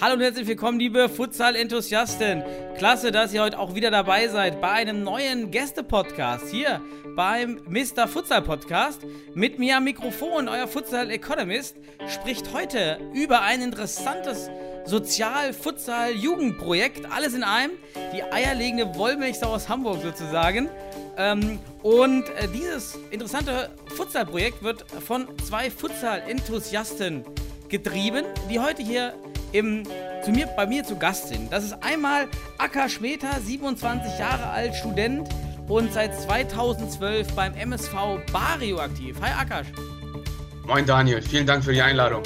Hallo und herzlich willkommen, liebe Futsal-Enthusiasten. Klasse, dass ihr heute auch wieder dabei seid bei einem neuen Gäste-Podcast hier beim Mr. Futsal Podcast. Mit mir am Mikrofon, euer Futsal Economist, spricht heute über ein interessantes Sozial-Futsal-Jugendprojekt. Alles in einem. Die eierlegende Wollmilchsau aus Hamburg sozusagen. Ähm, und äh, dieses interessante Futsal-Projekt wird von zwei Futsal-Enthusiasten getrieben, die heute hier im, zu mir, bei mir zu Gast sind. Das ist einmal Akka Schmeter, 27 Jahre alt, Student und seit 2012 beim MSV Bario aktiv. Hi Akash. Moin Daniel, vielen Dank für die Einladung.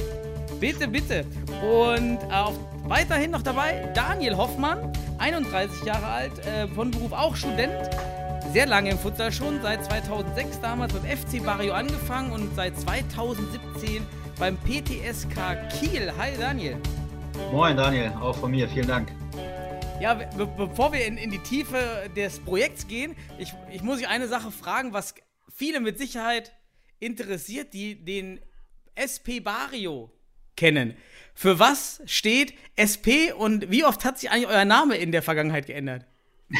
Bitte, bitte. Und auch weiterhin noch dabei Daniel Hoffmann, 31 Jahre alt, äh, von Beruf auch Student. Sehr lange im Futsal schon, seit 2006 damals beim FC Bario angefangen und seit 2017 beim PTSK Kiel. Hi Daniel. Moin Daniel, auch von mir, vielen Dank. Ja, be bevor wir in, in die Tiefe des Projekts gehen, ich, ich muss dich eine Sache fragen, was viele mit Sicherheit interessiert, die den SP Bario kennen. Für was steht SP und wie oft hat sich eigentlich euer Name in der Vergangenheit geändert?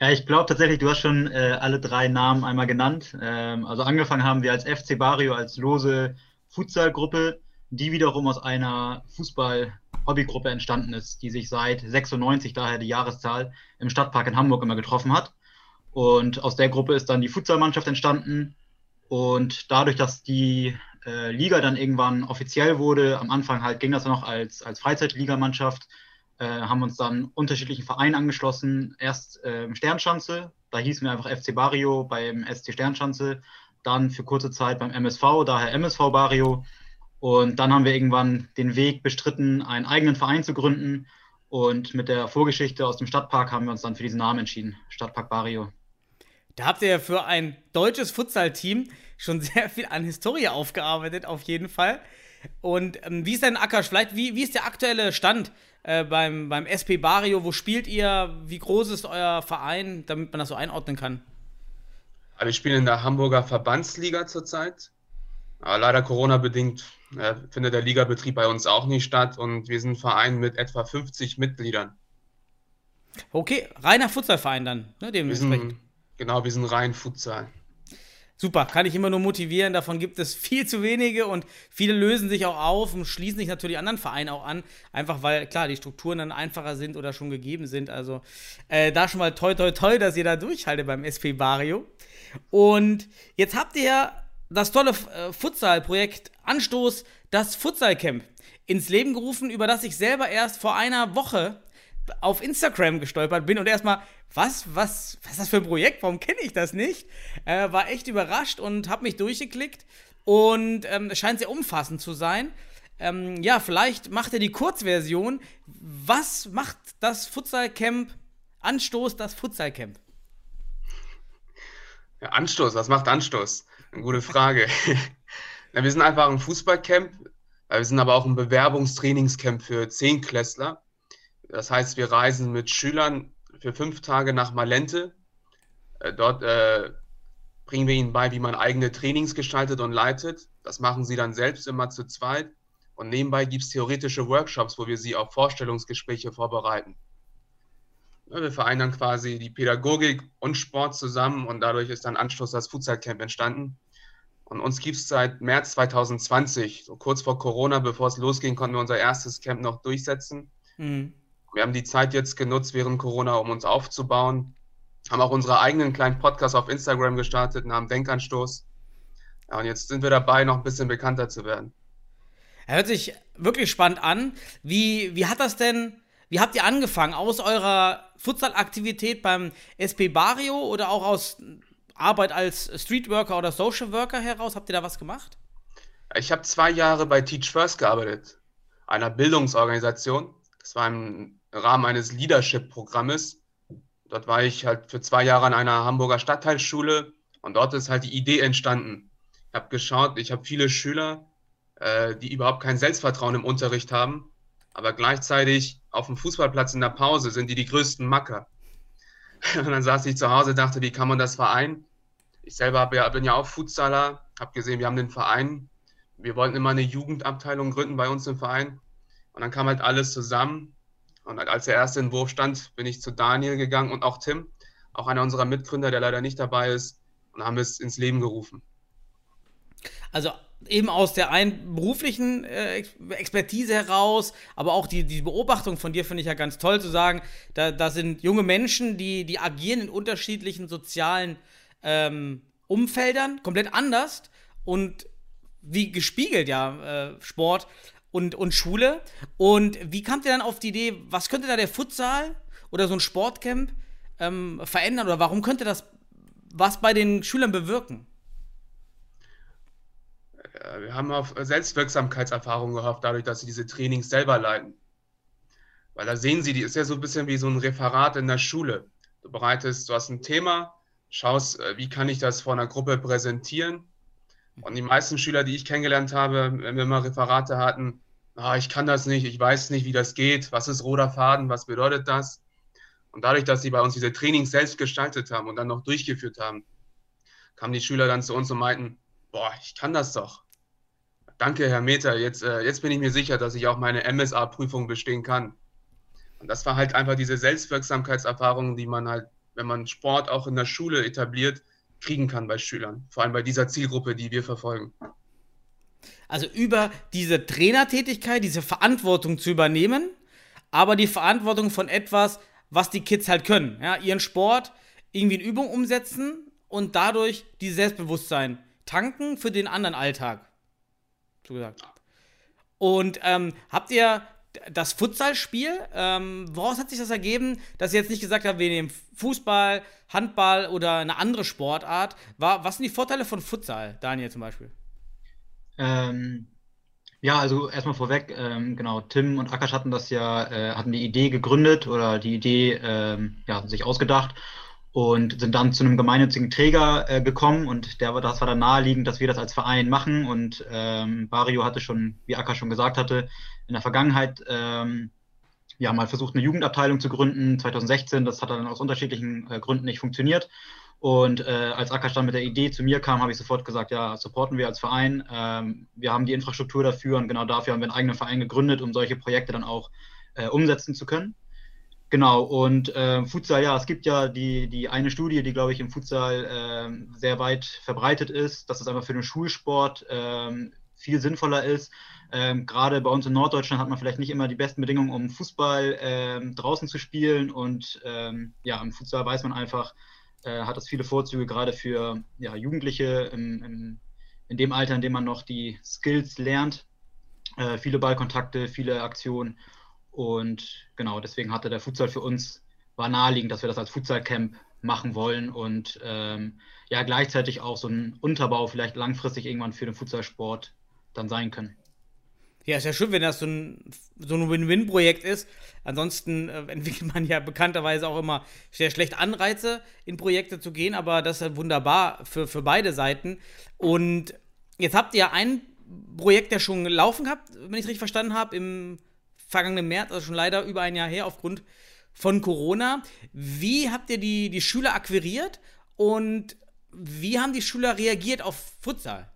Ja, ich glaube tatsächlich, du hast schon äh, alle drei Namen einmal genannt. Ähm, also angefangen haben wir als FC Barrio, als lose Futsalgruppe, die wiederum aus einer Fußball-Hobbygruppe entstanden ist, die sich seit 96, daher die Jahreszahl, im Stadtpark in Hamburg immer getroffen hat. Und aus der Gruppe ist dann die Futsalmannschaft entstanden. Und dadurch, dass die äh, Liga dann irgendwann offiziell wurde, am Anfang halt ging das noch als, als Freizeitligamannschaft, äh, haben uns dann unterschiedlichen Vereinen angeschlossen. Erst ähm, Sternschanze, da hießen wir einfach FC Barrio beim SC Sternschanze, dann für kurze Zeit beim MSV, daher MSV Barrio. Und dann haben wir irgendwann den Weg bestritten, einen eigenen Verein zu gründen. Und mit der Vorgeschichte aus dem Stadtpark haben wir uns dann für diesen Namen entschieden, Stadtpark Barrio. Da habt ihr ja für ein deutsches Futsal-Team schon sehr viel an Historie aufgearbeitet, auf jeden Fall. Und ähm, wie ist denn Akash? Vielleicht, wie, wie ist der aktuelle Stand äh, beim, beim SP Barrio? Wo spielt ihr? Wie groß ist euer Verein, damit man das so einordnen kann? Also wir spielen in der Hamburger Verbandsliga zurzeit. Aber leider Corona-bedingt äh, findet der Ligabetrieb bei uns auch nicht statt und wir sind ein Verein mit etwa 50 Mitgliedern. Okay, reiner Futsalverein dann, ne, Wir dementsprechend. sind, genau, wir sind rein Futsal. Super, kann ich immer nur motivieren. Davon gibt es viel zu wenige und viele lösen sich auch auf und schließen sich natürlich anderen Vereinen auch an. Einfach weil, klar, die Strukturen dann einfacher sind oder schon gegeben sind. Also äh, da schon mal toi, toi, toi, dass ihr da durchhaltet beim SP Barrio. Und jetzt habt ihr ja das tolle äh, Futsal-Projekt Anstoß, das Futsal-Camp, ins Leben gerufen, über das ich selber erst vor einer Woche auf Instagram gestolpert bin und erstmal, was, was, was ist das für ein Projekt? Warum kenne ich das nicht? Äh, war echt überrascht und habe mich durchgeklickt und ähm, es scheint sehr umfassend zu sein. Ähm, ja, vielleicht macht er die Kurzversion. Was macht das Futsal-Camp Anstoß, das Futsal-Camp? Ja, Anstoß, was macht Anstoß? Gute Frage. ja, wir sind einfach ein Fußballcamp, wir sind aber auch ein Bewerbungstrainingscamp für Zehnklässler. Das heißt, wir reisen mit Schülern für fünf Tage nach Malente. Äh, dort äh, bringen wir ihnen bei, wie man eigene Trainings gestaltet und leitet. Das machen sie dann selbst immer zu zweit. Und nebenbei gibt es theoretische Workshops, wo wir sie auf Vorstellungsgespräche vorbereiten. Wir vereinen dann quasi die Pädagogik und Sport zusammen und dadurch ist dann Anschluss das Futsal-Camp entstanden. Und uns gibt es seit März 2020, so kurz vor Corona, bevor es losging, konnten wir unser erstes Camp noch durchsetzen. Mhm. Wir haben die Zeit jetzt genutzt während Corona, um uns aufzubauen. Haben auch unsere eigenen kleinen Podcasts auf Instagram gestartet, namen Denkanstoß. Ja, und jetzt sind wir dabei, noch ein bisschen bekannter zu werden. Er hört sich wirklich spannend an. Wie, wie hat das denn, wie habt ihr angefangen? Aus eurer Futsal-Aktivität beim SP Barrio oder auch aus Arbeit als Streetworker oder Social Worker heraus? Habt ihr da was gemacht? Ich habe zwei Jahre bei Teach First gearbeitet, einer Bildungsorganisation. Das war im Rahmen eines Leadership-Programmes. Dort war ich halt für zwei Jahre an einer Hamburger Stadtteilschule und dort ist halt die Idee entstanden. Ich habe geschaut, ich habe viele Schüler, äh, die überhaupt kein Selbstvertrauen im Unterricht haben, aber gleichzeitig auf dem Fußballplatz in der Pause sind die die größten Macker. Und dann saß ich zu Hause, dachte, wie kann man das vereinen? Ich selber bin ja auch Futsaler, habe gesehen, wir haben den Verein. Wir wollten immer eine Jugendabteilung gründen bei uns im Verein. Und dann kam halt alles zusammen. Und als der erste Entwurf stand, bin ich zu Daniel gegangen und auch Tim, auch einer unserer Mitgründer, der leider nicht dabei ist, und haben es ins Leben gerufen. Also eben aus der einen beruflichen äh, Expertise heraus, aber auch die, die Beobachtung von dir finde ich ja ganz toll zu sagen, da, da sind junge Menschen, die, die agieren in unterschiedlichen sozialen ähm, Umfeldern, komplett anders und wie gespiegelt ja äh, Sport und, und Schule. Und wie kamt ihr dann auf die Idee, was könnte da der Futsal oder so ein Sportcamp ähm, verändern oder warum könnte das was bei den Schülern bewirken? Wir haben auf Selbstwirksamkeitserfahrung gehofft, dadurch, dass sie diese Trainings selber leiten. Weil da sehen sie, die ist ja so ein bisschen wie so ein Referat in der Schule. Du bereitest, du hast ein Thema, schaust, äh, wie kann ich das vor einer Gruppe präsentieren. Und die meisten Schüler, die ich kennengelernt habe, wenn wir mal Referate hatten, ah, ich kann das nicht, ich weiß nicht, wie das geht, was ist roter Faden, was bedeutet das? Und dadurch, dass sie bei uns diese Trainings selbst gestaltet haben und dann noch durchgeführt haben, kamen die Schüler dann zu uns und meinten, boah, ich kann das doch. Danke, Herr Meter. Jetzt, äh, jetzt bin ich mir sicher, dass ich auch meine MSA-Prüfung bestehen kann. Und das war halt einfach diese Selbstwirksamkeitserfahrung, die man halt, wenn man Sport auch in der Schule etabliert, kriegen kann bei Schülern. Vor allem bei dieser Zielgruppe, die wir verfolgen. Also über diese Trainertätigkeit, diese Verantwortung zu übernehmen, aber die Verantwortung von etwas, was die Kids halt können. Ja, ihren Sport irgendwie in Übung umsetzen und dadurch die Selbstbewusstsein tanken für den anderen Alltag. So gesagt. Und ähm, habt ihr das Futsalspiel, ähm, woraus hat sich das ergeben, dass ihr jetzt nicht gesagt habt, wir nehmen Fußball, Handball oder eine andere Sportart? War, was sind die Vorteile von Futsal, Daniel zum Beispiel? Ähm, ja, also erstmal vorweg, ähm, genau, Tim und Akash hatten das ja, äh, hatten die Idee gegründet oder die Idee ähm, ja, sich ausgedacht und sind dann zu einem gemeinnützigen Träger äh, gekommen und der, das war dann naheliegend, dass wir das als Verein machen und ähm, Bario hatte schon, wie Akka schon gesagt hatte, in der Vergangenheit ähm, ja mal versucht, eine Jugendabteilung zu gründen, 2016, das hat dann aus unterschiedlichen äh, Gründen nicht funktioniert und äh, als Akka dann mit der Idee zu mir kam, habe ich sofort gesagt, ja, supporten wir als Verein, ähm, wir haben die Infrastruktur dafür und genau dafür haben wir einen eigenen Verein gegründet, um solche Projekte dann auch äh, umsetzen zu können. Genau, und äh, Futsal, ja, es gibt ja die, die eine Studie, die, glaube ich, im Futsal äh, sehr weit verbreitet ist, dass es einfach für den Schulsport äh, viel sinnvoller ist. Ähm, Gerade bei uns in Norddeutschland hat man vielleicht nicht immer die besten Bedingungen, um Fußball ähm, draußen zu spielen. Und ähm, ja, im Futsal weiß man einfach, äh, hat das viele Vorzüge, gerade für ja, Jugendliche im, im, in dem Alter, in dem man noch die Skills lernt. Äh, viele Ballkontakte, viele Aktionen. Und genau, deswegen hatte der Futsal für uns, war naheliegend, dass wir das als Futsal-Camp machen wollen und ähm, ja, gleichzeitig auch so ein Unterbau vielleicht langfristig irgendwann für den Futsalsport dann sein können. Ja, ist ja schön, wenn das so ein, so ein Win-Win-Projekt ist. Ansonsten äh, entwickelt man ja bekannterweise auch immer sehr schlecht Anreize, in Projekte zu gehen, aber das ist halt wunderbar für, für beide Seiten. Und jetzt habt ihr ein Projekt ja schon laufen gehabt, wenn ich es richtig verstanden habe, im vergangenen März, also schon leider über ein Jahr her, aufgrund von Corona. Wie habt ihr die, die Schüler akquiriert und wie haben die Schüler reagiert auf Futsal?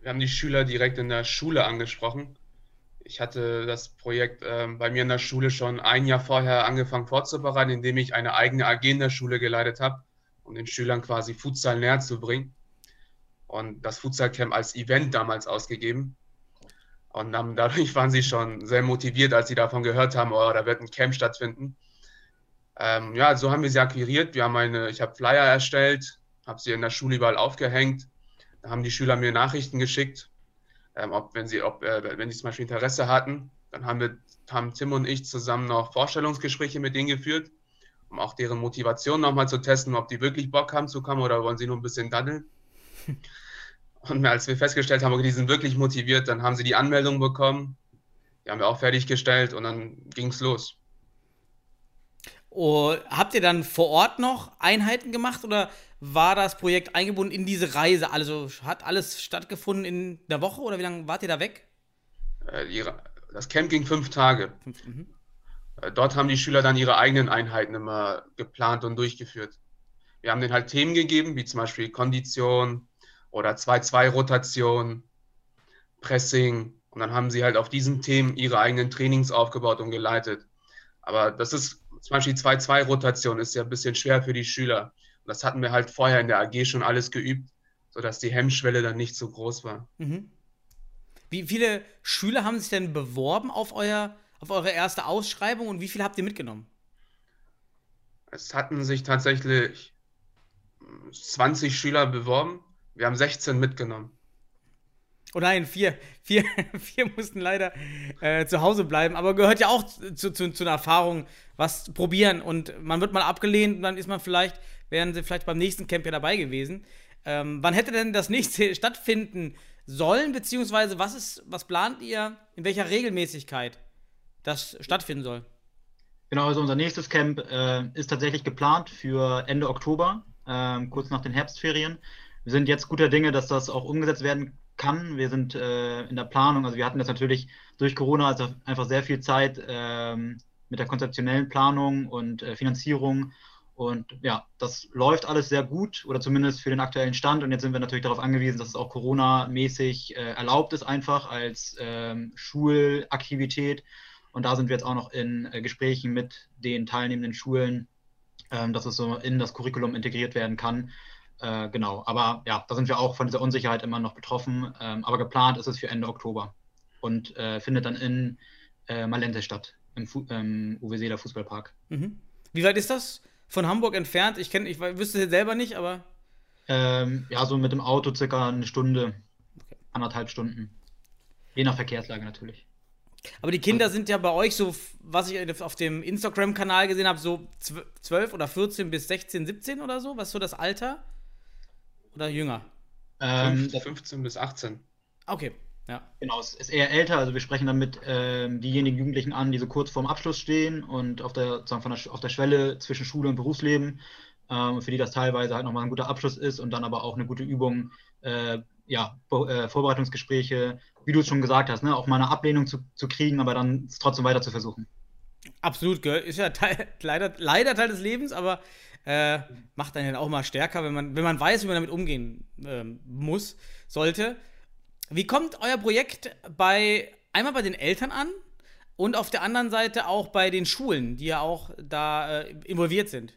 Wir haben die Schüler direkt in der Schule angesprochen. Ich hatte das Projekt äh, bei mir in der Schule schon ein Jahr vorher angefangen vorzubereiten, indem ich eine eigene AG in der Schule geleitet habe, um den Schülern quasi Futsal näher zu bringen. Und das Futsal Camp als Event damals ausgegeben. Und dann, dadurch waren sie schon sehr motiviert, als sie davon gehört haben, oh, da wird ein Camp stattfinden. Ähm, ja, so haben wir sie akquiriert. Wir haben eine, ich habe Flyer erstellt, habe sie in der Schule überall aufgehängt. Da haben die Schüler mir Nachrichten geschickt, ähm, ob, wenn sie, ob, äh, wenn sie zum Beispiel Interesse hatten. Dann haben wir, haben Tim und ich zusammen noch Vorstellungsgespräche mit denen geführt, um auch deren Motivation nochmal zu testen, ob die wirklich Bock haben zu kommen oder wollen sie nur ein bisschen daddeln. Und als wir festgestellt haben, okay, die sind wirklich motiviert, dann haben sie die Anmeldung bekommen. Die haben wir auch fertiggestellt und dann ging es los. Oh, habt ihr dann vor Ort noch Einheiten gemacht oder war das Projekt eingebunden in diese Reise? Also hat alles stattgefunden in der Woche oder wie lange wart ihr da weg? Äh, das Camp ging fünf Tage. Fünf, mhm. Äh, Dort haben die Schüler dann ihre eigenen Einheiten immer geplant und durchgeführt. Wir haben denen halt Themen gegeben, wie zum Beispiel Kondition oder 2-2-Rotation, Pressing. Und dann haben sie halt auf diesen Themen ihre eigenen Trainings aufgebaut und geleitet. Aber das ist zum Beispiel 2-2-Rotation ist ja ein bisschen schwer für die Schüler. Und das hatten wir halt vorher in der AG schon alles geübt, sodass die Hemmschwelle dann nicht so groß war. Mhm. Wie viele Schüler haben sich denn beworben auf, euer, auf eure erste Ausschreibung und wie viele habt ihr mitgenommen? Es hatten sich tatsächlich 20 Schüler beworben. Wir haben 16 mitgenommen. Oh nein, vier, vier, vier mussten leider äh, zu Hause bleiben, aber gehört ja auch zu, zu, zu einer Erfahrung, was probieren und man wird mal abgelehnt und dann ist man vielleicht, wären sie vielleicht beim nächsten Camp ja dabei gewesen. Ähm, wann hätte denn das nächste stattfinden sollen, beziehungsweise was ist, was plant ihr, in welcher Regelmäßigkeit das stattfinden soll? Genau, also unser nächstes Camp äh, ist tatsächlich geplant für Ende Oktober, äh, kurz nach den Herbstferien. Wir sind jetzt guter Dinge, dass das auch umgesetzt werden kann. Wir sind äh, in der Planung, also wir hatten jetzt natürlich durch Corona also einfach sehr viel Zeit ähm, mit der konzeptionellen Planung und äh, Finanzierung. Und ja, das läuft alles sehr gut oder zumindest für den aktuellen Stand. Und jetzt sind wir natürlich darauf angewiesen, dass es auch Corona-mäßig äh, erlaubt ist, einfach als ähm, Schulaktivität. Und da sind wir jetzt auch noch in äh, Gesprächen mit den teilnehmenden Schulen, ähm, dass es so in das Curriculum integriert werden kann. Äh, genau, aber ja, da sind wir auch von dieser Unsicherheit immer noch betroffen. Ähm, aber geplant ist es für Ende Oktober und äh, findet dann in äh, Malente statt, im Fu ähm, Uwe Seeler Fußballpark. Mhm. Wie weit ist das von Hamburg entfernt? Ich, kenn, ich wüsste es selber nicht, aber. Ähm, ja, so mit dem Auto circa eine Stunde, anderthalb Stunden. Je nach Verkehrslage natürlich. Aber die Kinder sind ja bei euch so, was ich auf dem Instagram-Kanal gesehen habe, so 12 oder 14 bis 16, 17 oder so? Was ist so das Alter? Oder jünger? Ähm, 15 bis 18. Okay, ja. Genau, es ist eher älter. Also wir sprechen damit ähm, diejenigen Jugendlichen an, die so kurz vorm Abschluss stehen und auf der, sozusagen von der, auf der Schwelle zwischen Schule und Berufsleben. Ähm, für die das teilweise halt nochmal ein guter Abschluss ist und dann aber auch eine gute Übung, äh, ja, äh, Vorbereitungsgespräche, wie du es schon gesagt hast, ne, auch mal eine Ablehnung zu, zu kriegen, aber dann es trotzdem weiter zu versuchen. Absolut? Ist ja Teil, leider, leider Teil des Lebens, aber äh, macht einen auch mal stärker, wenn man, wenn man weiß, wie man damit umgehen äh, muss, sollte. Wie kommt euer Projekt bei einmal bei den Eltern an und auf der anderen Seite auch bei den Schulen, die ja auch da äh, involviert sind?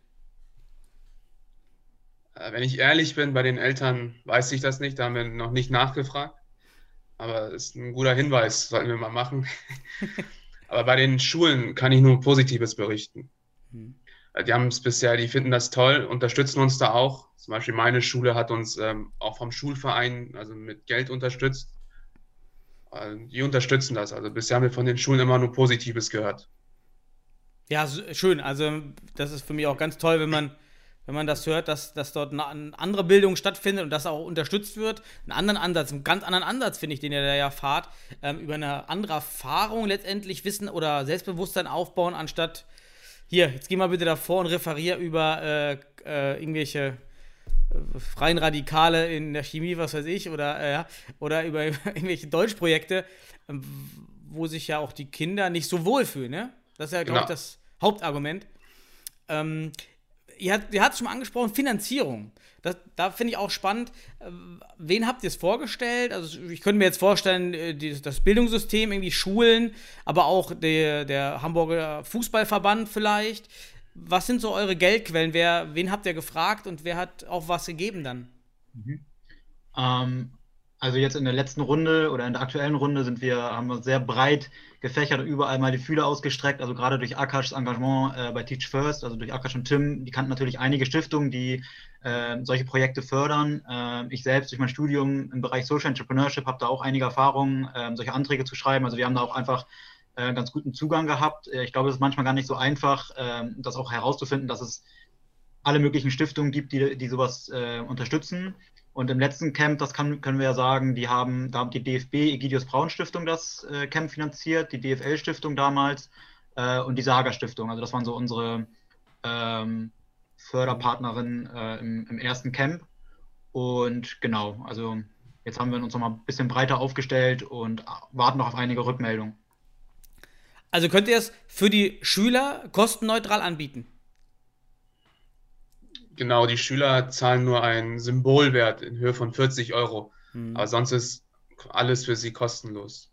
Äh, Wenn ich ehrlich bin, bei den Eltern weiß ich das nicht, da haben wir noch nicht nachgefragt. Aber ist ein guter Hinweis, sollten wir mal machen. Aber bei den Schulen kann ich nur Positives berichten. Hm. Äh, Die haben es bisher, die finden das toll, unterstützen uns da auch. Zum Beispiel meine Schule hat uns ähm, auch vom Schulverein, also mit Geld unterstützt. Äh, Die unterstützen das. Also bisher haben wir von den Schulen immer nur Positives gehört. Ja, schön. Also, das ist für mich auch ganz toll, wenn man, wenn man das hört, dass, dass dort eine, andere Bildung stattfindet und das auch unterstützt wird. Einen anderen Ansatz, einen ganz anderen Ansatz, finde ich, den ihr da ja fahrt. Ähm, über eine andere Erfahrung letztendlich Wissen oder Selbstbewusstsein aufbauen, anstatt hier, jetzt geh mal bitte davor und referier über äh, äh, irgendwelche äh, freien Radikale in der Chemie, was weiß ich, oder, äh, oder über irgendwelche Deutschprojekte, ähm, wo sich ja auch die Kinder nicht so wohlfühlen, ne? Das ist ja, glaube ich, Genau. das Hauptargument. Ähm, ihr habt es schon angesprochen, Finanzierung. Das, da finde ich auch spannend. Äh, Wen habt ihr es vorgestellt? Also ich könnte mir jetzt vorstellen, äh, das Bildungssystem, irgendwie Schulen, aber auch der, der Hamburger Fußballverband vielleicht. Was sind so eure Geldquellen? Wer, wen habt ihr gefragt und wer hat auch was gegeben dann? Ähm, also jetzt in der letzten Runde oder in der aktuellen Runde sind wir, haben wir sehr breit gefächert und überall mal die Fühler ausgestreckt. Also gerade durch Akashs Engagement äh, bei Teach First, also durch Akash und Tim, die kannten natürlich einige Stiftungen, die äh, solche Projekte fördern. Äh, ich selbst durch mein Studium im Bereich Social Entrepreneurship habe da auch einige Erfahrungen, ähm, solche Anträge zu schreiben. Also wir haben da auch einfach äh, ganz guten Zugang gehabt. Äh, Ich glaube, es ist manchmal gar nicht so einfach, ähm, das auch herauszufinden, dass es alle möglichen Stiftungen gibt, die, die sowas äh, unterstützen. Und im letzten Camp, das kann, können wir ja sagen, die haben, da hat die DFB Egidius Braun Stiftung das äh, Camp finanziert, die DFL Stiftung damals äh, und die Saga Stiftung. Also das waren so unsere ähm, Förderpartnerin äh, im, im ersten Camp. Und genau, also jetzt haben wir uns noch mal ein bisschen breiter aufgestellt und warten noch auf einige Rückmeldungen. Also könnt ihr es für die Schüler kostenneutral anbieten? Genau, die Schüler zahlen nur einen Symbolwert in Höhe von 40 Euro. Hm. Aber sonst ist alles für sie kostenlos.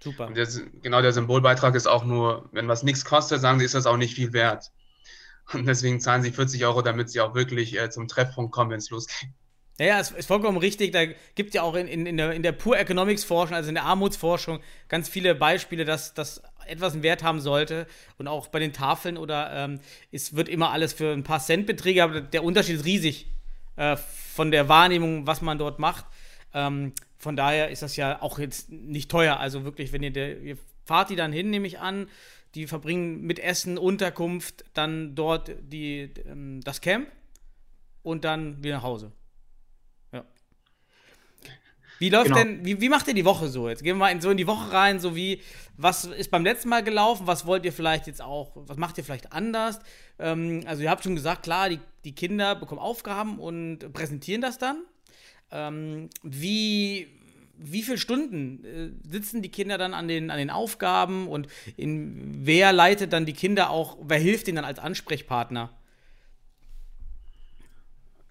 Super. Der, genau der Symbolbeitrag ist auch nur, wenn was nichts kostet, sagen sie, ist das auch nicht viel wert. Und deswegen zahlen sie 40 Euro, damit sie auch wirklich äh, zum Treffpunkt kommen, wenn es losgeht. Ja, ja, ist, ist vollkommen richtig. Da gibt es ja auch in, in, in, der, in der Pure Economics Forschung, also in der Armutsforschung, ganz viele Beispiele, dass das etwas einen Wert haben sollte. Und auch bei den Tafeln oder ähm, es wird immer alles für ein paar Centbeträge, aber der Unterschied ist riesig äh, von der Wahrnehmung, was man dort macht. Ähm, von daher ist das ja auch jetzt nicht teuer. Also wirklich, wenn ihr, der, ihr fahrt die dann hin, nehme ich an, die verbringen mit Essen, Unterkunft, dann dort die, ähm, das Camp und dann wieder nach Hause. Wie läuft Genau. denn, wie, wie macht ihr die Woche so? Jetzt gehen wir mal in, so in die Woche rein, so wie, was ist beim letzten Mal gelaufen, was wollt ihr vielleicht jetzt auch, was macht ihr vielleicht anders? Ähm, also ihr habt schon gesagt, klar, die, die Kinder bekommen Aufgaben und präsentieren das dann. Ähm, wie, wie viele Stunden äh, sitzen die Kinder dann an den, an den Aufgaben und in, wer leitet dann die Kinder auch, wer hilft ihnen dann als Ansprechpartner?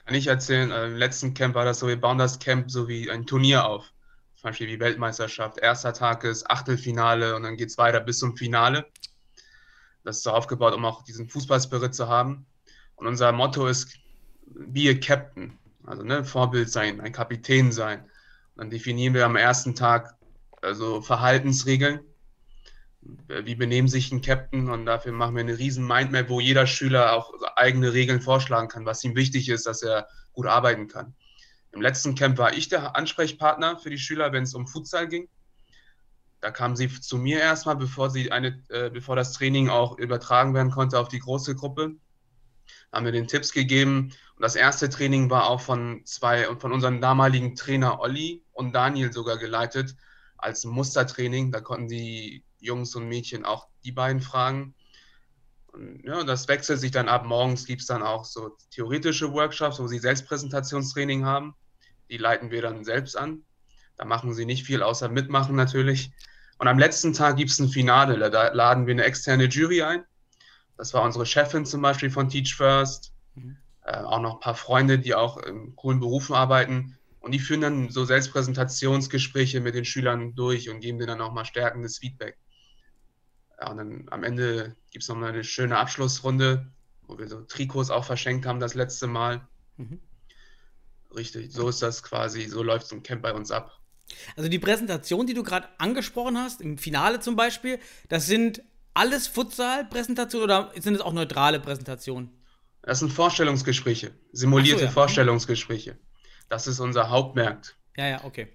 Kann ich erzählen, äh, im letzten Camp war das so, wir bauen das Camp so wie ein Turnier auf. Zum Beispiel wie Weltmeisterschaft. Erster Tag ist Achtelfinale und dann geht es weiter bis zum Finale. Das ist so aufgebaut, um auch diesen Fußballspirit zu haben. Und unser Motto ist, be a Captain. Also ne, Vorbild sein, ein Kapitän sein. Dann definieren wir am ersten Tag also Verhaltensregeln. Wie benehmen sich ein Captain? Und dafür machen wir eine riesen Mindmap, wo jeder Schüler auch eigene Regeln vorschlagen kann, was ihm wichtig ist, dass er gut arbeiten kann. Im letzten Camp war ich der Ansprechpartner für die Schüler, wenn es um Futsal ging. Da kamen sie zu mir erstmal, bevor, sie eine, äh, bevor das Training auch übertragen werden konnte auf die große Gruppe. Haben wir den Tipps gegeben. Und das erste Training war auch von zwei und von unserem damaligen Trainer Olli und Daniel sogar geleitet als Mustertraining. Da konnten die Jungs und Mädchen auch die beiden fragen. Und ja, das wechselt sich dann ab. Morgens gibt es dann auch so theoretische Workshops, wo sie Selbstpräsentationstraining haben. Die leiten wir dann selbst an. Da machen sie nicht viel außer mitmachen natürlich. Und am letzten Tag gibt es ein Finale. Da laden wir eine externe Jury ein. Das war unsere Chefin zum Beispiel von Teach First. Mhm. Äh, auch noch ein paar Freunde, die auch in coolen Berufen arbeiten. Und die führen dann so Selbstpräsentationsgespräche mit den Schülern durch und geben denen dann auch mal stärkendes Feedback. Ja, und dann am Ende gibt es noch mal eine schöne Abschlussrunde, wo wir so Trikots auch verschenkt haben das letzte Mal. Mhm. Richtig, so ist das quasi, so läuft so ein Camp bei uns ab. Also die Präsentation, die du gerade angesprochen hast, im Finale zum Beispiel, das sind alles Futsal-Präsentationen oder sind es auch neutrale Präsentationen? Das sind Vorstellungsgespräche, simulierte so, ja. Vorstellungsgespräche. Das ist unser Hauptmerk. Ja, ja, okay.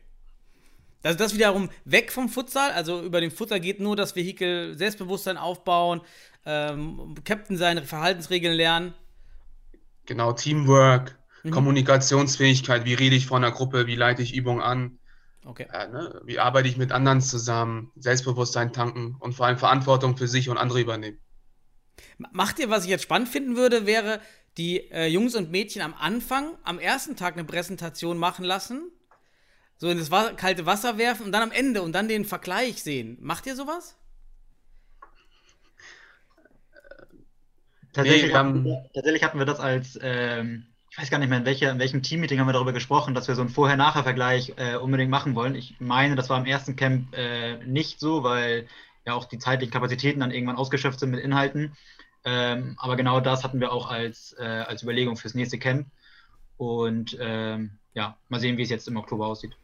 Das ist das wiederum weg vom Futsal. Also über den Futsal geht nur das Vehikel Selbstbewusstsein aufbauen, ähm, Captain sein, Verhaltensregeln lernen. Genau, Teamwork, Mhm. Kommunikationsfähigkeit, wie rede ich vor einer Gruppe, wie leite ich Übungen an, Okay. äh, ne? wie arbeite ich mit anderen zusammen, Selbstbewusstsein tanken und vor allem Verantwortung für sich und andere übernehmen. Macht ihr, was ich jetzt spannend finden würde, wäre, die äh, Jungs und Mädchen am Anfang, am ersten Tag eine Präsentation machen lassen, so in das Wa kalte Wasser werfen und dann am Ende und dann den Vergleich sehen. Macht ihr sowas? Tatsächlich, Nee, haben- wir, tatsächlich hatten wir das als, ähm, ich weiß gar nicht mehr, in, welcher, in welchem Teammeeting haben wir darüber gesprochen, dass wir so einen Vorher-Nachher-Vergleich äh, unbedingt machen wollen. Ich meine, das war im ersten Camp äh, nicht so, weil ja auch die zeitlichen Kapazitäten dann irgendwann ausgeschöpft sind mit Inhalten. Ähm, aber genau das hatten wir auch als, äh, als Überlegung fürs nächste Camp. Und ähm, ja, mal sehen, wie es jetzt im Oktober aussieht.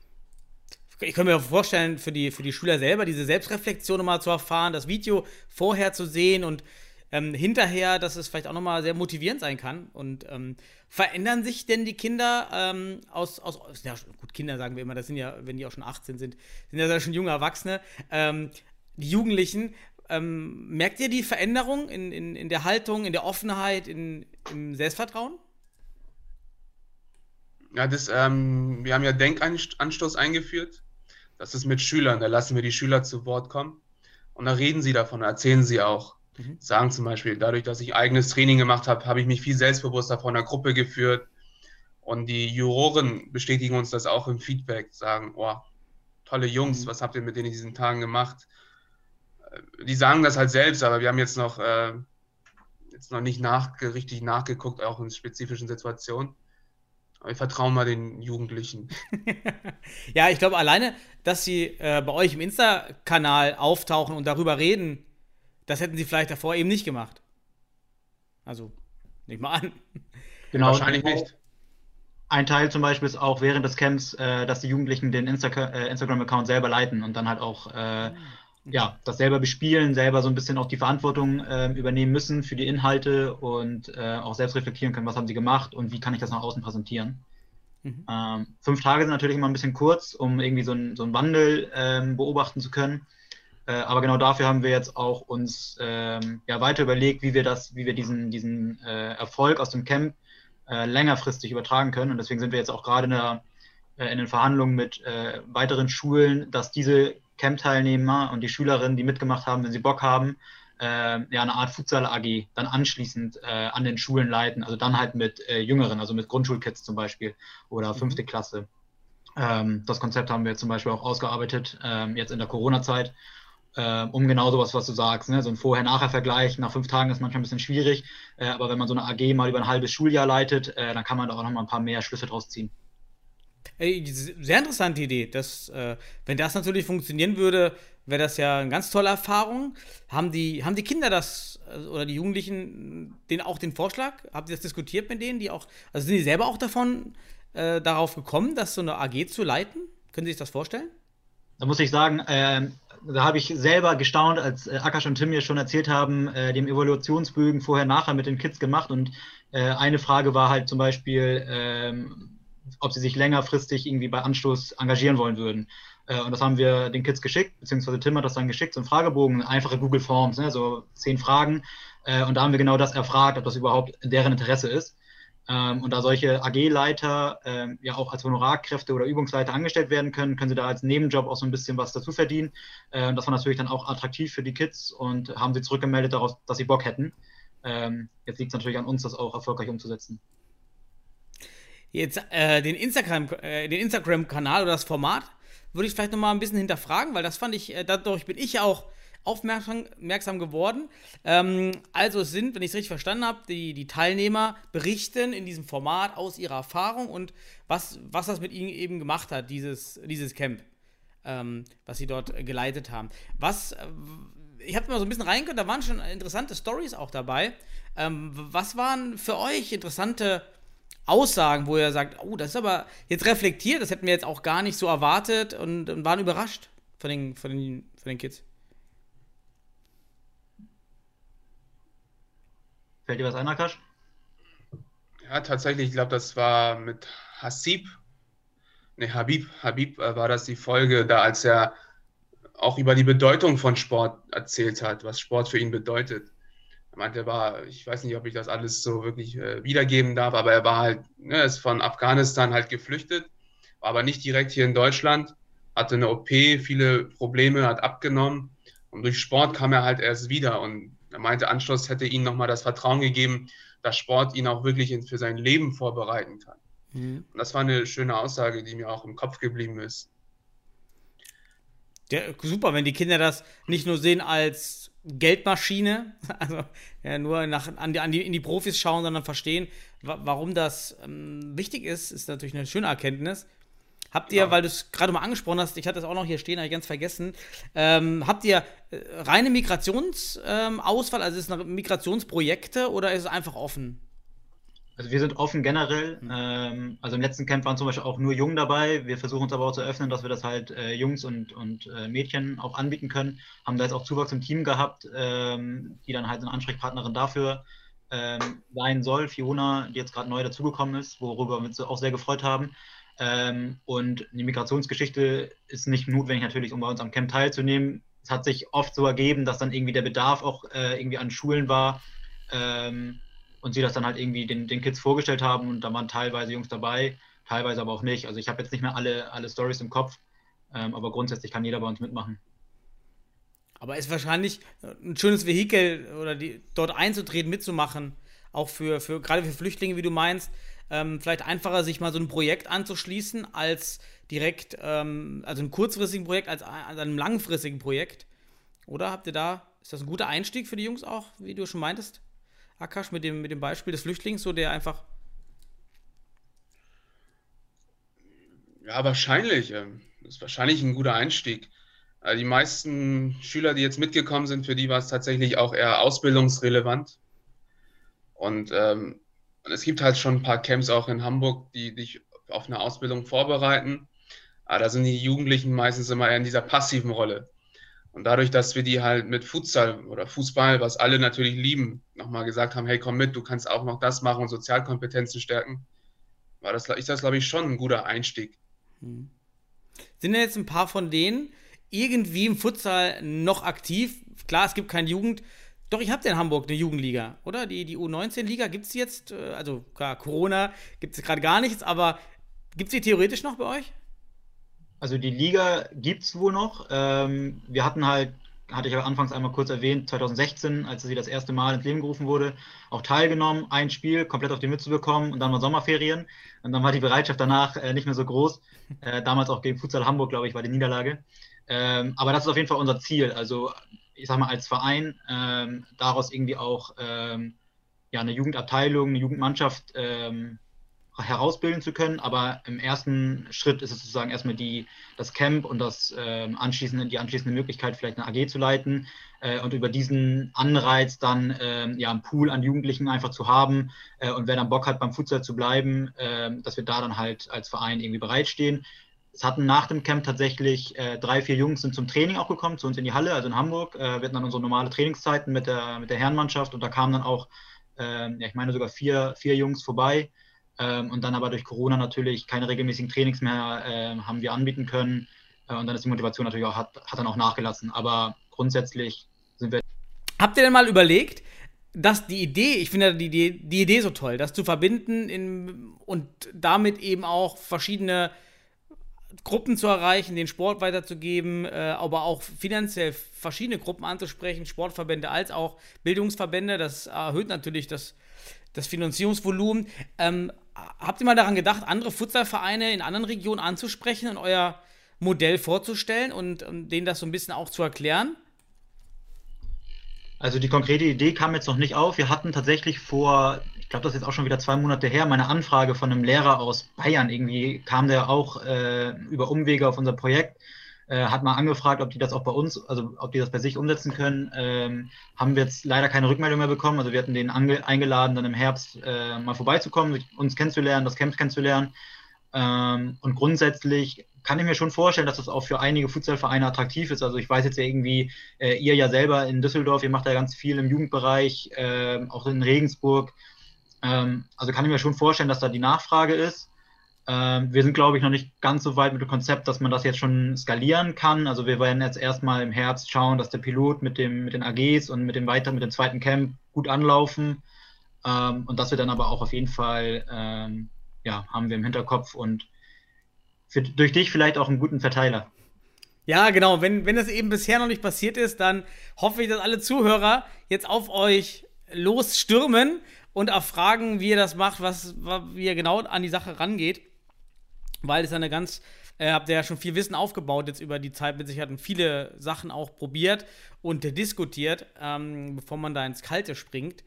Ich kann mir vorstellen, für die, für die Schüler selber diese Selbstreflexion nochmal zu erfahren, das Video vorher zu sehen und ähm, hinterher, dass es vielleicht auch nochmal sehr motivierend sein kann. Und ähm, verändern sich denn die Kinder ähm, aus, aus, ja, gut, Kinder sagen wir immer, das sind ja, wenn die auch schon 18 sind, sind ja schon junge Erwachsene, ähm, die Jugendlichen. Ähm, merkt ihr die Veränderung in, in, in der Haltung, in der Offenheit, in, im Selbstvertrauen? Ja, das, ähm, wir haben ja Denkanstoß eingeführt. Das ist mit Schülern. Da lassen wir die Schüler zu Wort kommen. Und da reden sie davon, erzählen sie auch. mhm. sagen zum Beispiel, dadurch, dass ich eigenes Training gemacht habe, habe ich mich viel selbstbewusster von der Gruppe geführt. Und die Juroren bestätigen uns das auch im Feedback, sagen, oh, tolle Jungs, mhm. was habt ihr mit denen in diesen Tagen gemacht? Äh, die sagen das halt selbst, aber wir haben jetzt noch, äh, jetzt noch nicht nach, richtig nachgeguckt, auch in spezifischen Situationen. Aber ich vertraue mal den Jugendlichen. ja, ich glaube alleine, dass sie äh, bei euch im Insta-Kanal auftauchen und darüber reden, das hätten sie vielleicht davor eben nicht gemacht. Also, nicht mal an. Genau, wahrscheinlich nicht. Ein Teil zum Beispiel ist auch während des Camps, äh, dass die Jugendlichen den Insta äh, Instagram-Account selber leiten und dann halt auch äh, ja, das selber bespielen, selber so ein bisschen auch die Verantwortung äh, übernehmen müssen für die Inhalte und äh, auch selbst reflektieren können, was haben sie gemacht und wie kann ich das nach außen präsentieren. Mhm. Ähm, fünf Tage sind natürlich immer ein bisschen kurz, um irgendwie so, ein, so einen Wandel ähm, beobachten zu können. Äh, aber genau dafür haben wir jetzt auch uns ähm, ja, weiter überlegt, wie wir das, wie wir diesen, diesen äh, Erfolg aus dem Camp äh, längerfristig übertragen können. Und deswegen sind wir jetzt auch gerade in, äh, in den Verhandlungen mit weiteren Schulen, dass diese Camp-Teilnehmer und die Schülerinnen, die mitgemacht haben, wenn sie Bock haben, äh, ja, eine Art Futsal-AG dann anschließend äh, an den Schulen leiten, also dann halt mit äh, Jüngeren, also mit Grundschulkids zum Beispiel oder mhm. fünfte Klasse. Ähm, das Konzept haben wir zum Beispiel auch ausgearbeitet, ähm, jetzt in der Corona-Zeit, äh, um genau sowas, was du sagst. Ne? So ein Vorher-Nachher-Vergleich nach fünf Tagen ist manchmal ein bisschen schwierig, äh, aber wenn man so eine AG mal über ein halbes Schuljahr leitet, äh, dann kann man da auch noch mal ein paar mehr Schlüsse draus ziehen. Sehr interessante Idee. Das, äh, wenn das natürlich funktionieren würde, wäre das ja eine ganz tolle Erfahrung. Haben die, haben die Kinder das äh, oder die Jugendlichen den auch den Vorschlag? Habt ihr das diskutiert mit denen, die auch, also sind die selber auch davon äh, darauf gekommen, das so eine AG zu leiten? Können Sie sich das vorstellen? Da muss ich sagen, äh, da habe ich selber gestaunt, als äh, Akash und Tim mir schon erzählt haben, äh, dem Evaluationsbögen vorher nachher mit den Kids gemacht und äh, eine Frage war halt zum Beispiel, ähm, ob sie sich längerfristig irgendwie bei Anstoß engagieren wollen würden. Äh, und das haben wir den Kids geschickt, beziehungsweise Tim hat das dann geschickt, so ein Fragebogen, einfache Google Forms, ne, so zehn Fragen. Äh, und da haben wir genau das erfragt, ob das überhaupt deren Interesse ist. Ähm, und da solche AG-Leiter ähm, ja auch als Honorarkräfte oder Übungsleiter angestellt werden können, können sie da als Nebenjob auch so ein bisschen was dazu verdienen. Äh, und das war natürlich dann auch attraktiv für die Kids und haben sie zurückgemeldet daraus, dass sie Bock hätten. Ähm, jetzt liegt es natürlich an uns, das auch erfolgreich umzusetzen jetzt äh, den Instagram, äh, den Instagram-Kanal oder das Format würde ich vielleicht nochmal ein bisschen hinterfragen, weil das fand ich, äh, dadurch bin ich auch aufmerksam geworden. Ähm, also es sind, wenn ich es richtig verstanden habe, die, die Teilnehmer berichten in diesem Format aus ihrer Erfahrung und was, was das mit ihnen eben gemacht hat, dieses, dieses Camp, ähm, was sie dort geleitet haben. Was, äh, ich habe mal so ein bisschen reingehört, da waren schon interessante Stories auch dabei. Ähm, was waren für euch interessante Aussagen, wo er sagt, oh, das ist aber jetzt reflektiert, das hätten wir jetzt auch gar nicht so erwartet und, und waren überrascht von den, von, den, von den Kids. Fällt dir was ein, Akash? Ja, tatsächlich, ich glaube, das war mit Hasib, ne, Habib, Habib äh, war das die Folge, da als er auch über die Bedeutung von Sport erzählt hat, was Sport für ihn bedeutet. Er meinte, er war, ich weiß nicht, ob ich das alles so wirklich äh, wiedergeben darf, aber er war halt, ne, ist von Afghanistan halt geflüchtet, war aber nicht direkt hier in Deutschland, hatte eine OP, viele Probleme, hat abgenommen und durch Sport kam er halt erst wieder und er meinte, Anschluss hätte ihm nochmal das Vertrauen gegeben, dass Sport ihn auch wirklich für sein Leben vorbereiten kann. Mhm. Und das war eine schöne Aussage, die mir auch im Kopf geblieben ist. Ja, super, wenn die Kinder das nicht nur sehen als Geldmaschine, also ja, nur nach, an die, an die, in die Profis schauen, sondern verstehen, wa warum das ähm, wichtig ist, ist natürlich eine schöne Erkenntnis. Habt ihr, ja. weil du es gerade mal angesprochen hast, ich hatte das auch noch hier stehen, habe ich ganz vergessen, ähm, habt ihr äh, reine Migrationsauswahl, ähm, also ist es Migrationsprojekte oder ist es einfach offen? Also wir sind offen generell. Mhm. Ähm, also im letzten Camp waren zum Beispiel auch nur Jungen dabei. Wir versuchen uns aber auch zu öffnen, dass wir das halt äh, Jungs und, und äh, Mädchen auch anbieten können. Haben da jetzt auch Zuwachs im Team gehabt, ähm, die dann halt eine Ansprechpartnerin dafür ähm, sein soll. Fiona, die jetzt gerade neu dazugekommen ist, worüber wir uns auch sehr gefreut haben. Ähm, und die Migrationsgeschichte ist nicht notwendig natürlich, um bei uns am Camp teilzunehmen. Es hat sich oft so ergeben, dass dann irgendwie der Bedarf auch äh, irgendwie an Schulen war ähm, und sie das dann halt irgendwie den, den Kids vorgestellt haben und da waren teilweise Jungs dabei, teilweise aber auch nicht. Also ich habe jetzt nicht mehr alle, alle Stories im Kopf, ähm, aber grundsätzlich kann jeder bei uns mitmachen. Aber ist wahrscheinlich ein schönes Vehikel oder die, dort einzutreten, mitzumachen. Auch für, für gerade für Flüchtlinge, wie du meinst. Ähm, vielleicht einfacher, sich mal so ein Projekt anzuschließen, als direkt, ähm, also ein kurzfristigen Projekt, als, als einem langfristigen Projekt. Oder habt ihr da, ist das ein guter Einstieg für die Jungs auch, wie du schon meintest? Akash, mit dem, mit dem Beispiel des Flüchtlings, so der einfach. Ja, wahrscheinlich. ähm, Das ist wahrscheinlich ein guter Einstieg. Äh, Die meisten Schüler, die jetzt mitgekommen sind, für die war es tatsächlich auch eher ausbildungsrelevant. Und ähm, es gibt halt schon ein paar Camps auch in Hamburg, die dich auf eine Ausbildung vorbereiten. Aber da sind die Jugendlichen meistens immer eher in dieser passiven Rolle. Und dadurch, dass wir die halt mit Futsal oder Fußball, was alle natürlich lieben, nochmal gesagt haben, hey, komm mit, du kannst auch noch das machen und Sozialkompetenzen stärken, war das, ist das, glaube ich, schon ein guter Einstieg. Sind denn jetzt ein paar von denen irgendwie im Futsal noch aktiv? Klar, es gibt keine Jugend. Doch, ich habe in Hamburg eine Jugendliga, oder? Die, die U19-Liga gibt es jetzt, äh, also klar, Corona gibt es gerade gar nichts, aber gibt es die theoretisch noch bei euch? Also die Liga gibt es wohl noch. Ähm, wir hatten halt, hatte ich ja anfangs einmal kurz erwähnt, 2016, als sie das erste Mal ins Leben gerufen wurde, auch teilgenommen, ein Spiel komplett auf die Mütze bekommen und dann war Sommerferien. Und dann war die Bereitschaft danach äh, nicht mehr so groß. Äh, damals auch gegen Futsal Hamburg, glaube ich, war die Niederlage. Ähm, aber das ist auf jeden Fall unser Ziel. Also ich sag mal, als Verein ähm, daraus irgendwie auch ähm, ja, eine Jugendabteilung, eine Jugendmannschaft ähm, herausbilden zu können. Aber im ersten Schritt ist es sozusagen erstmal die, das Camp und das ähm, anschließende, die anschließende Möglichkeit, vielleicht eine AG zu leiten äh, und über diesen Anreiz dann ähm, ja einen Pool an Jugendlichen einfach zu haben äh, und wer dann Bock hat, beim Futsal zu bleiben, äh, dass wir da dann halt als Verein irgendwie bereitstehen. Es hatten nach dem Camp tatsächlich äh, drei, vier Jungs sind zum Training auch gekommen, zu uns in die Halle, also in Hamburg. Äh, wir hatten dann unsere normale Trainingszeiten mit der, mit der Herrenmannschaft und da kamen dann auch, ähm, ja, ich meine sogar vier, vier Jungs vorbei. Ähm, und dann aber durch Corona natürlich keine regelmäßigen Trainings mehr äh, haben wir anbieten können. Äh, und dann ist die Motivation natürlich auch, hat, hat dann auch nachgelassen. Aber grundsätzlich sind wir. Habt ihr denn mal überlegt, dass die Idee, ich finde die, die, die Idee so toll, das zu verbinden in, und damit eben auch verschiedene Gruppen zu erreichen, den Sport weiterzugeben, äh, aber auch finanziell verschiedene Gruppen anzusprechen, Sportverbände als auch Bildungsverbände. Das erhöht natürlich das, das Finanzierungsvolumen. Ähm, habt ihr mal daran gedacht, andere Futsalvereine in anderen Regionen anzusprechen und euer Modell vorzustellen und, und denen das so ein bisschen auch zu erklären? Also die konkrete Idee kam jetzt noch nicht auf. Wir hatten tatsächlich vor, ich glaube, das ist jetzt auch schon wieder zwei Monate her, meine Anfrage von einem Lehrer aus Bayern. Irgendwie kam der auch äh, über Umwege auf unser Projekt, äh, hat mal angefragt, ob die das auch bei uns, also ob die das bei sich umsetzen können. Ähm, haben wir jetzt leider keine Rückmeldung mehr bekommen. Also wir hatten den eingeladen, dann im Herbst äh, mal vorbeizukommen, uns kennenzulernen, das Camp kennenzulernen. Ähm, und grundsätzlich kann ich mir schon vorstellen, dass das auch für einige Futsalvereine attraktiv ist. Also ich weiß jetzt ja irgendwie, äh, ihr ja selber in Düsseldorf, ihr macht ja ganz viel im Jugendbereich, äh, auch in Regensburg. Ähm, also kann ich mir schon vorstellen, dass da die Nachfrage ist. Ähm, wir sind, glaube ich, noch nicht ganz so weit mit dem Konzept, dass man das jetzt schon skalieren kann. Also wir werden jetzt erstmal im Herbst schauen, dass der Pilot mit, dem, mit den AGs und mit dem weiteren, mit dem zweiten Camp gut anlaufen. Ähm, und dass wir dann aber auch auf jeden Fall, ähm, ja, haben wir im Hinterkopf und für, durch dich vielleicht auch einen guten Verteiler. Ja, genau. Wenn, wenn das eben bisher noch nicht passiert ist, dann hoffe ich, dass alle Zuhörer jetzt auf euch losstürmen und erfragen, wie ihr das macht, was, wie ihr genau an die Sache rangeht. Weil es eine ganz, äh, habt ihr ja schon viel Wissen aufgebaut jetzt über die Zeit mit Sicherheit und viele Sachen auch probiert und diskutiert, ähm, bevor man da ins Kalte springt.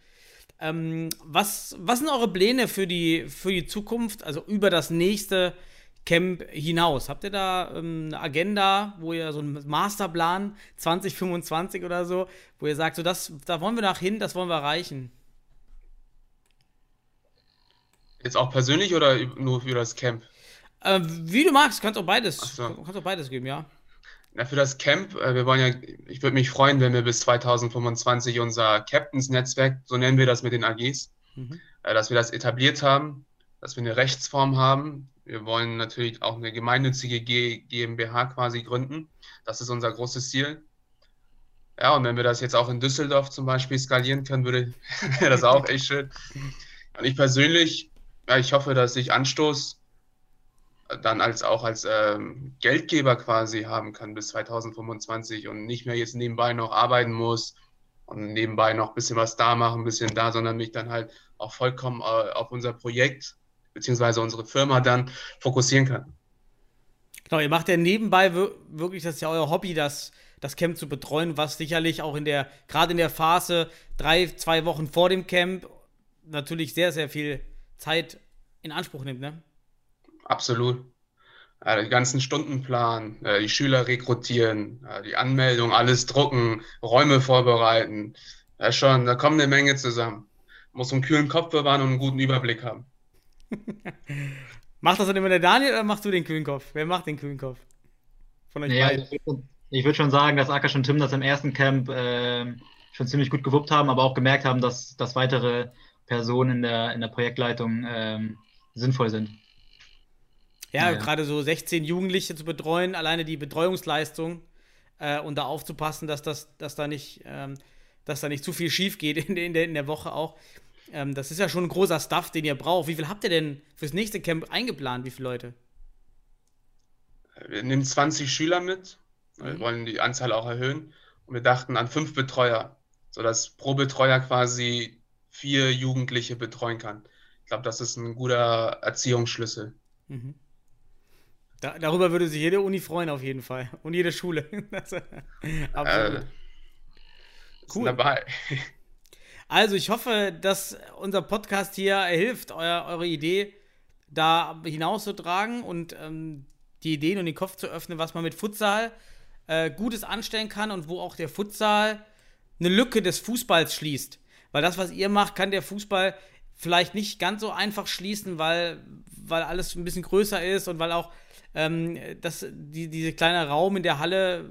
Ähm, was, was sind eure Pläne für die, für die Zukunft, also über das nächste Camp hinaus? Habt ihr da ähm, eine Agenda, wo ihr so einen Masterplan 2025 oder so, wo ihr sagt, so das, da wollen wir nach hin, das wollen wir erreichen? Jetzt auch persönlich oder nur für das Camp? Äh, wie du magst, kannst auch beides, so. kannst auch beides geben, ja. Na, für das Camp, äh, wir wollen ja, ich würde mich freuen, wenn wir bis 2025 unser Captains-Netzwerk, so nennen wir das mit den AGs, Mhm. äh, dass wir das etabliert haben, dass wir eine Rechtsform haben. Wir wollen natürlich auch eine gemeinnützige GmbH quasi gründen. Das ist unser großes Ziel. Ja, und wenn wir das jetzt auch in Düsseldorf zum Beispiel skalieren können, würde wäre das auch echt schön. Und ich persönlich, ja, ich hoffe, dass ich Anstoß dann als auch als ähm, Geldgeber quasi haben kann bis 2025 und nicht mehr jetzt nebenbei noch arbeiten muss und nebenbei noch ein bisschen was da machen, ein bisschen da, sondern mich dann halt auch vollkommen äh, auf unser Projekt beziehungsweise unsere Firma dann fokussieren kann. Genau, ihr macht ja nebenbei wirklich, das ist ja euer Hobby, das, das Camp zu betreuen, was sicherlich auch in der, gerade in der Phase drei, zwei Wochen vor dem Camp natürlich sehr, sehr viel Zeit in Anspruch nimmt, ne? Absolut. Ja, die ganzen Stundenplan, äh, die Schüler rekrutieren, die Anmeldung, alles drucken, Räume vorbereiten. Ja, schon, da kommt eine Menge zusammen. Muss einen kühlen Kopf bewahren und einen guten Überblick haben. macht das dann immer der Daniel oder machst du den kühlen Kopf? Wer macht den kühlen Kopf? Von euch naja, beiden? Ich würde schon sagen, dass Acker und Tim das im ersten Camp äh, schon ziemlich gut gewuppt haben, aber auch gemerkt haben, dass, dass weitere Personen in der, in der Projektleitung äh, sinnvoll sind. Ja, ja. gerade so 16 Jugendliche zu betreuen, alleine die Betreuungsleistung äh, und da aufzupassen, dass das, dass da nicht, ähm, dass da nicht zu viel schief geht in, in, der, in der Woche auch. Ähm, das ist ja schon ein großer Stuff, den ihr braucht. Wie viel habt ihr denn fürs nächste Camp eingeplant? Wie viele Leute? Wir nehmen 20 Schüler mit. Wir mhm. wollen die Anzahl auch erhöhen. Und wir dachten an fünf Betreuer, sodass pro Betreuer quasi vier Jugendliche betreuen kann. Ich glaube, das ist ein guter Erziehungsschlüssel. Mhm. Da, darüber würde sich jede Uni freuen, auf jeden Fall. Und jede Schule. Absolut. Äh, cool. Dabei. Also, ich hoffe, dass unser Podcast hier hilft, euer, eure Idee da hinauszutragen und ähm, die Ideen und den Kopf zu öffnen, was man mit Futsal äh, Gutes anstellen kann und wo auch der Futsal eine Lücke des Fußballs schließt. Weil das, was ihr macht, kann der Fußball vielleicht nicht ganz so einfach schließen, weil, weil alles ein bisschen größer ist und weil auch ähm, das, die, dieser kleine Raum in der Halle,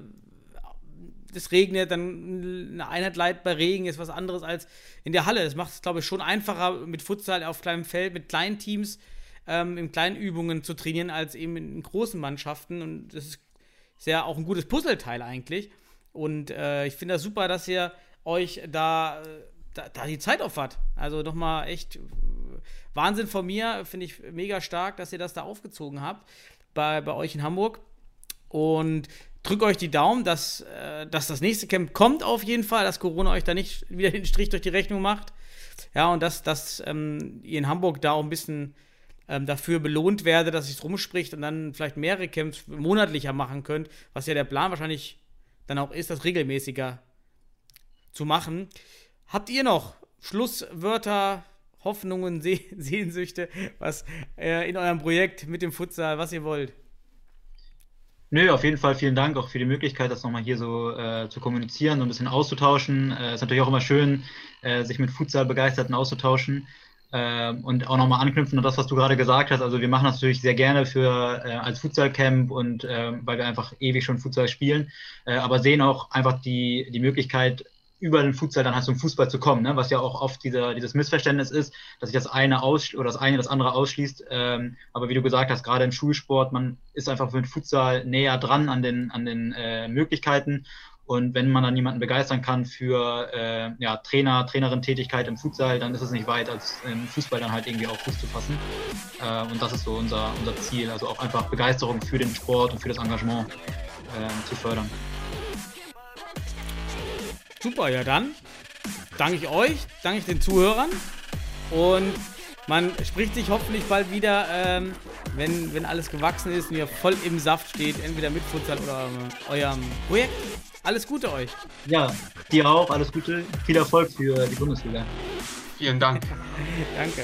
es regnet, dann eine Einheit leidet bei Regen ist was anderes als in der Halle. Das macht es, glaube ich, schon einfacher mit Futsal auf kleinem Feld, mit kleinen Teams, ähm, in kleinen Übungen zu trainieren, als eben in großen Mannschaften. Und das ist ja auch ein gutes Puzzleteil eigentlich. Und äh, ich finde das super, dass ihr euch da, da, da die Zeit aufhat. Also nochmal echt Wahnsinn von mir, finde ich mega stark, dass ihr das da aufgezogen habt bei, bei euch in Hamburg. Und drückt euch die Daumen, dass, äh, dass das nächste Camp kommt auf jeden Fall, dass Corona euch da nicht wieder den Strich durch die Rechnung macht. Ja, und dass, dass ähm, ihr in Hamburg da auch ein bisschen ähm, dafür belohnt werde, dass es rumspricht und dann vielleicht mehrere Camps monatlicher machen könnt, was ja der Plan wahrscheinlich dann auch ist, das regelmäßiger zu machen. Habt ihr noch Schlusswörter, Hoffnungen, Seh Sehnsüchte, was äh, in eurem Projekt mit dem Futsal, was ihr wollt. Nö, auf jeden Fall vielen Dank auch für die Möglichkeit, das nochmal hier so äh, zu kommunizieren, so ein bisschen auszutauschen. Es äh, ist natürlich auch immer schön, äh, sich mit Futsal-Begeisterten auszutauschen. Ähm, und auch nochmal anknüpfen an das, was du gerade gesagt hast. Also wir machen das natürlich sehr gerne für äh, als Futsal-Camp und äh, weil wir einfach ewig schon Futsal spielen, äh, aber sehen auch einfach die, die Möglichkeit, über den Futsal dann halt zum Fußball zu kommen, ne? was ja auch oft dieser, dieses Missverständnis ist, dass sich das eine aus oder das eine das andere ausschließt. Ähm, aber wie du gesagt hast, gerade im Schulsport, man ist einfach mit Futsal näher dran an den, an den äh, Möglichkeiten. Und wenn man dann jemanden begeistern kann für äh, ja, Trainer, Trainerin-Tätigkeit im Futsal, dann ist es nicht weit, als im Fußball dann halt irgendwie auch Fuß zu fassen. Äh, und das ist so unser, unser Ziel, also auch einfach Begeisterung für den Sport und für das Engagement äh, zu fördern. Super, ja dann danke ich euch, danke ich den Zuhörern und man spricht sich hoffentlich bald wieder, ähm, wenn, wenn alles gewachsen ist und ihr voll im Saft steht, entweder mit Futsal oder äh, eurem Projekt. Alles Gute euch. Ja, dir auch, alles Gute. Viel Erfolg für die Bundesliga. Vielen Dank. Danke.